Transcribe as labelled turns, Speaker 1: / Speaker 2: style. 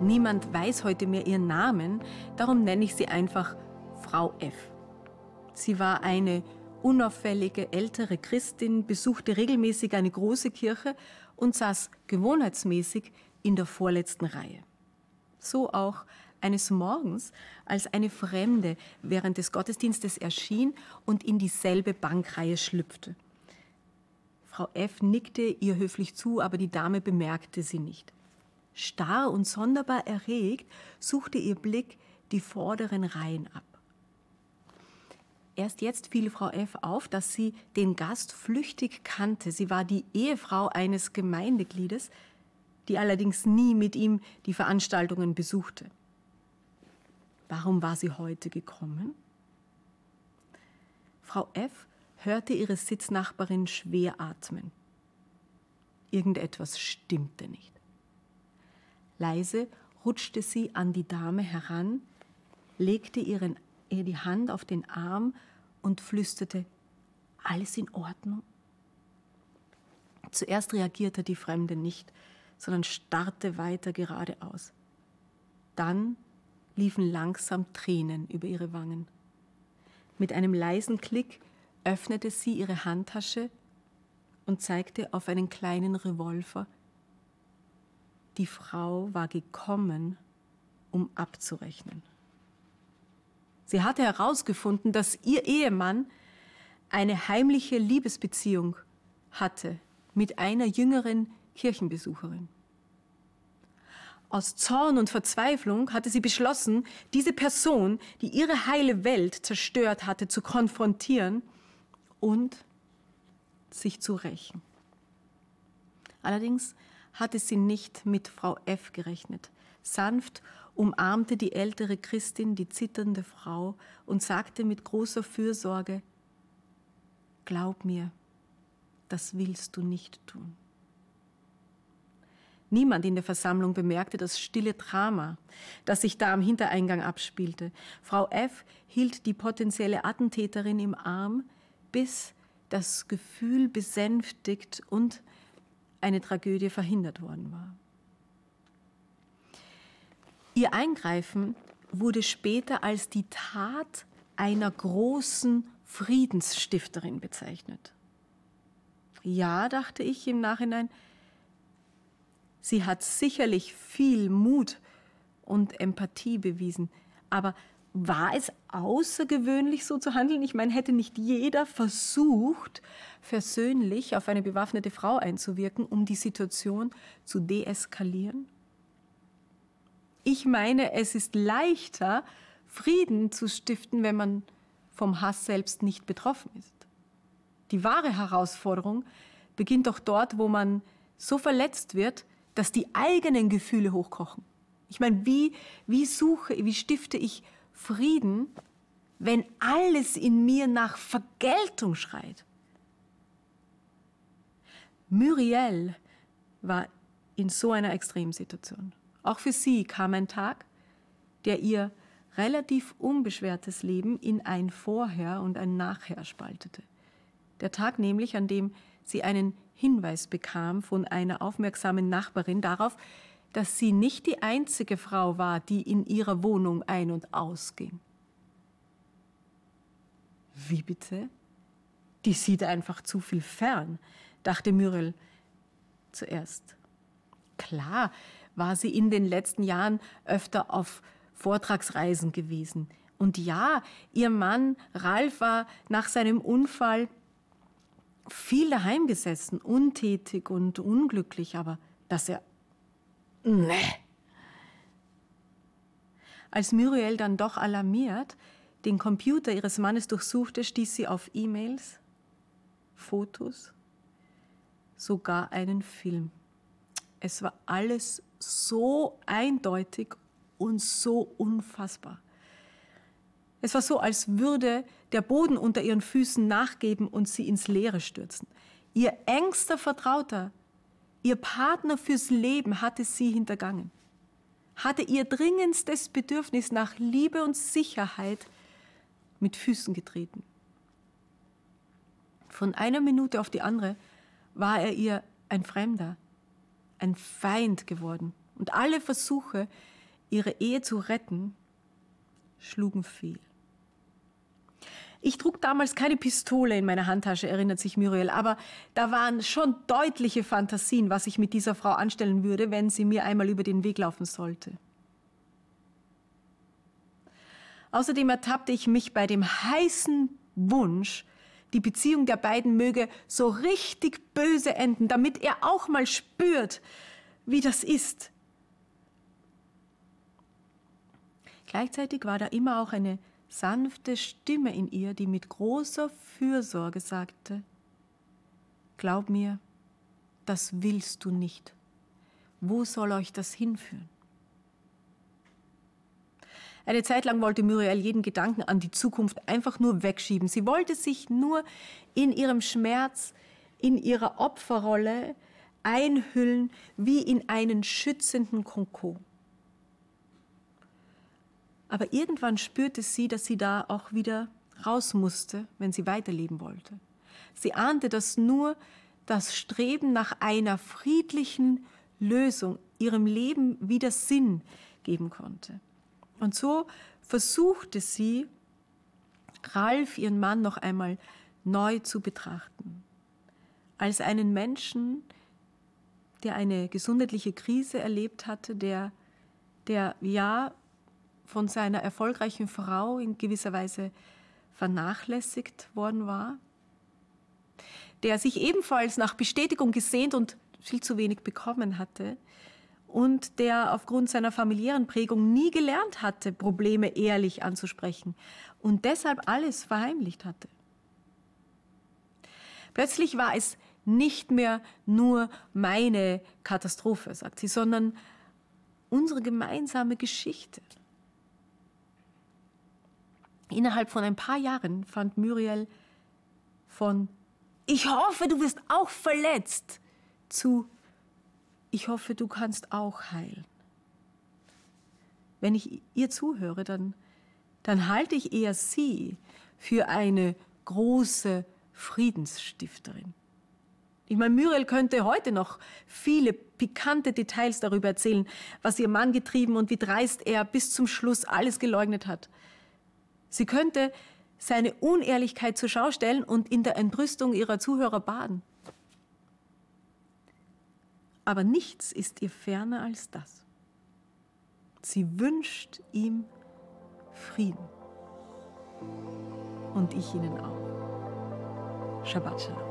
Speaker 1: Niemand weiß heute mehr ihren Namen, darum nenne ich sie einfach Frau F. Sie war eine unauffällige ältere Christin, besuchte regelmäßig eine große Kirche und saß gewohnheitsmäßig in der vorletzten Reihe. So auch eines Morgens, als eine Fremde während des Gottesdienstes erschien und in dieselbe Bankreihe schlüpfte. Frau F. nickte ihr höflich zu, aber die Dame bemerkte sie nicht. Starr und sonderbar erregt suchte ihr Blick die vorderen Reihen ab. Erst jetzt fiel Frau F. auf, dass sie den Gast flüchtig kannte. Sie war die Ehefrau eines Gemeindegliedes, die allerdings nie mit ihm die Veranstaltungen besuchte. Warum war sie heute gekommen? Frau F. hörte ihre Sitznachbarin schwer atmen. Irgendetwas stimmte nicht. Leise rutschte sie an die Dame heran, legte ihren, ihr die Hand auf den Arm und flüsterte, alles in Ordnung? Zuerst reagierte die Fremde nicht, sondern starrte weiter geradeaus. Dann liefen langsam Tränen über ihre Wangen. Mit einem leisen Klick öffnete sie ihre Handtasche und zeigte auf einen kleinen Revolver, die Frau war gekommen, um abzurechnen. Sie hatte herausgefunden, dass ihr Ehemann eine heimliche Liebesbeziehung hatte mit einer jüngeren Kirchenbesucherin. Aus Zorn und Verzweiflung hatte sie beschlossen, diese Person, die ihre heile Welt zerstört hatte, zu konfrontieren und sich zu rächen. Allerdings hatte sie nicht mit Frau F gerechnet. Sanft umarmte die ältere Christin die zitternde Frau und sagte mit großer Fürsorge, Glaub mir, das willst du nicht tun. Niemand in der Versammlung bemerkte das stille Drama, das sich da am Hintereingang abspielte. Frau F. hielt die potenzielle Attentäterin im Arm, bis das Gefühl besänftigt und eine Tragödie verhindert worden war. Ihr Eingreifen wurde später als die Tat einer großen Friedensstifterin bezeichnet. Ja, dachte ich im Nachhinein, sie hat sicherlich viel Mut und Empathie bewiesen, aber war es außergewöhnlich so zu handeln? Ich meine, hätte nicht jeder versucht, versöhnlich auf eine bewaffnete Frau einzuwirken, um die Situation zu deeskalieren? Ich meine, es ist leichter, Frieden zu stiften, wenn man vom Hass selbst nicht betroffen ist. Die wahre Herausforderung beginnt doch dort, wo man so verletzt wird, dass die eigenen Gefühle hochkochen. Ich meine, wie, wie suche, wie stifte ich Frieden, wenn alles in mir nach Vergeltung schreit? Muriel war in so einer Extremsituation. Auch für sie kam ein Tag, der ihr relativ unbeschwertes Leben in ein Vorher und ein Nachher spaltete. Der Tag nämlich, an dem sie einen Hinweis bekam von einer aufmerksamen Nachbarin darauf, dass sie nicht die einzige Frau war, die in ihrer Wohnung ein- und ausging. Wie bitte? Die sieht einfach zu viel fern, dachte Muriel zuerst. Klar war sie in den letzten Jahren öfter auf Vortragsreisen gewesen. Und ja, ihr Mann Ralf war nach seinem Unfall viel daheim gesessen, untätig und unglücklich, aber dass er. Nee. Als Muriel dann doch alarmiert den Computer ihres Mannes durchsuchte, stieß sie auf E-Mails, Fotos, sogar einen Film. Es war alles so eindeutig und so unfassbar. Es war so, als würde der Boden unter ihren Füßen nachgeben und sie ins Leere stürzen. Ihr engster Vertrauter, ihr Partner fürs Leben hatte sie hintergangen, hatte ihr dringendstes Bedürfnis nach Liebe und Sicherheit mit Füßen getreten. Von einer Minute auf die andere war er ihr ein Fremder, ein Feind geworden. Und alle Versuche, ihre Ehe zu retten, schlugen fehl. Ich trug damals keine Pistole in meiner Handtasche, erinnert sich Muriel, aber da waren schon deutliche Fantasien, was ich mit dieser Frau anstellen würde, wenn sie mir einmal über den Weg laufen sollte. Außerdem ertappte ich mich bei dem heißen Wunsch, die Beziehung der beiden möge so richtig böse enden, damit er auch mal spürt, wie das ist. Gleichzeitig war da immer auch eine sanfte Stimme in ihr, die mit großer Fürsorge sagte, Glaub mir, das willst du nicht. Wo soll euch das hinführen? Eine Zeit lang wollte Muriel jeden Gedanken an die Zukunft einfach nur wegschieben. Sie wollte sich nur in ihrem Schmerz, in ihrer Opferrolle einhüllen wie in einen schützenden Konkon. Aber irgendwann spürte sie, dass sie da auch wieder raus musste, wenn sie weiterleben wollte. Sie ahnte, dass nur das Streben nach einer friedlichen Lösung ihrem Leben wieder Sinn geben konnte. Und so versuchte sie, Ralf, ihren Mann, noch einmal neu zu betrachten. Als einen Menschen, der eine gesundheitliche Krise erlebt hatte, der, der ja von seiner erfolgreichen Frau in gewisser Weise vernachlässigt worden war, der sich ebenfalls nach Bestätigung gesehnt und viel zu wenig bekommen hatte und der aufgrund seiner familiären Prägung nie gelernt hatte, Probleme ehrlich anzusprechen und deshalb alles verheimlicht hatte. Plötzlich war es nicht mehr nur meine Katastrophe, sagt sie, sondern unsere gemeinsame Geschichte. Innerhalb von ein paar Jahren fand Muriel von Ich hoffe, du wirst auch verletzt zu Ich hoffe, du kannst auch heilen. Wenn ich ihr zuhöre, dann, dann halte ich eher sie für eine große Friedensstifterin. Ich meine, Muriel könnte heute noch viele pikante Details darüber erzählen, was ihr Mann getrieben und wie dreist er bis zum Schluss alles geleugnet hat. Sie könnte seine Unehrlichkeit zur Schau stellen und in der Entrüstung ihrer Zuhörer baden. Aber nichts ist ihr ferner als das. Sie wünscht ihm Frieden. Und ich Ihnen auch. Shabbat Shalom.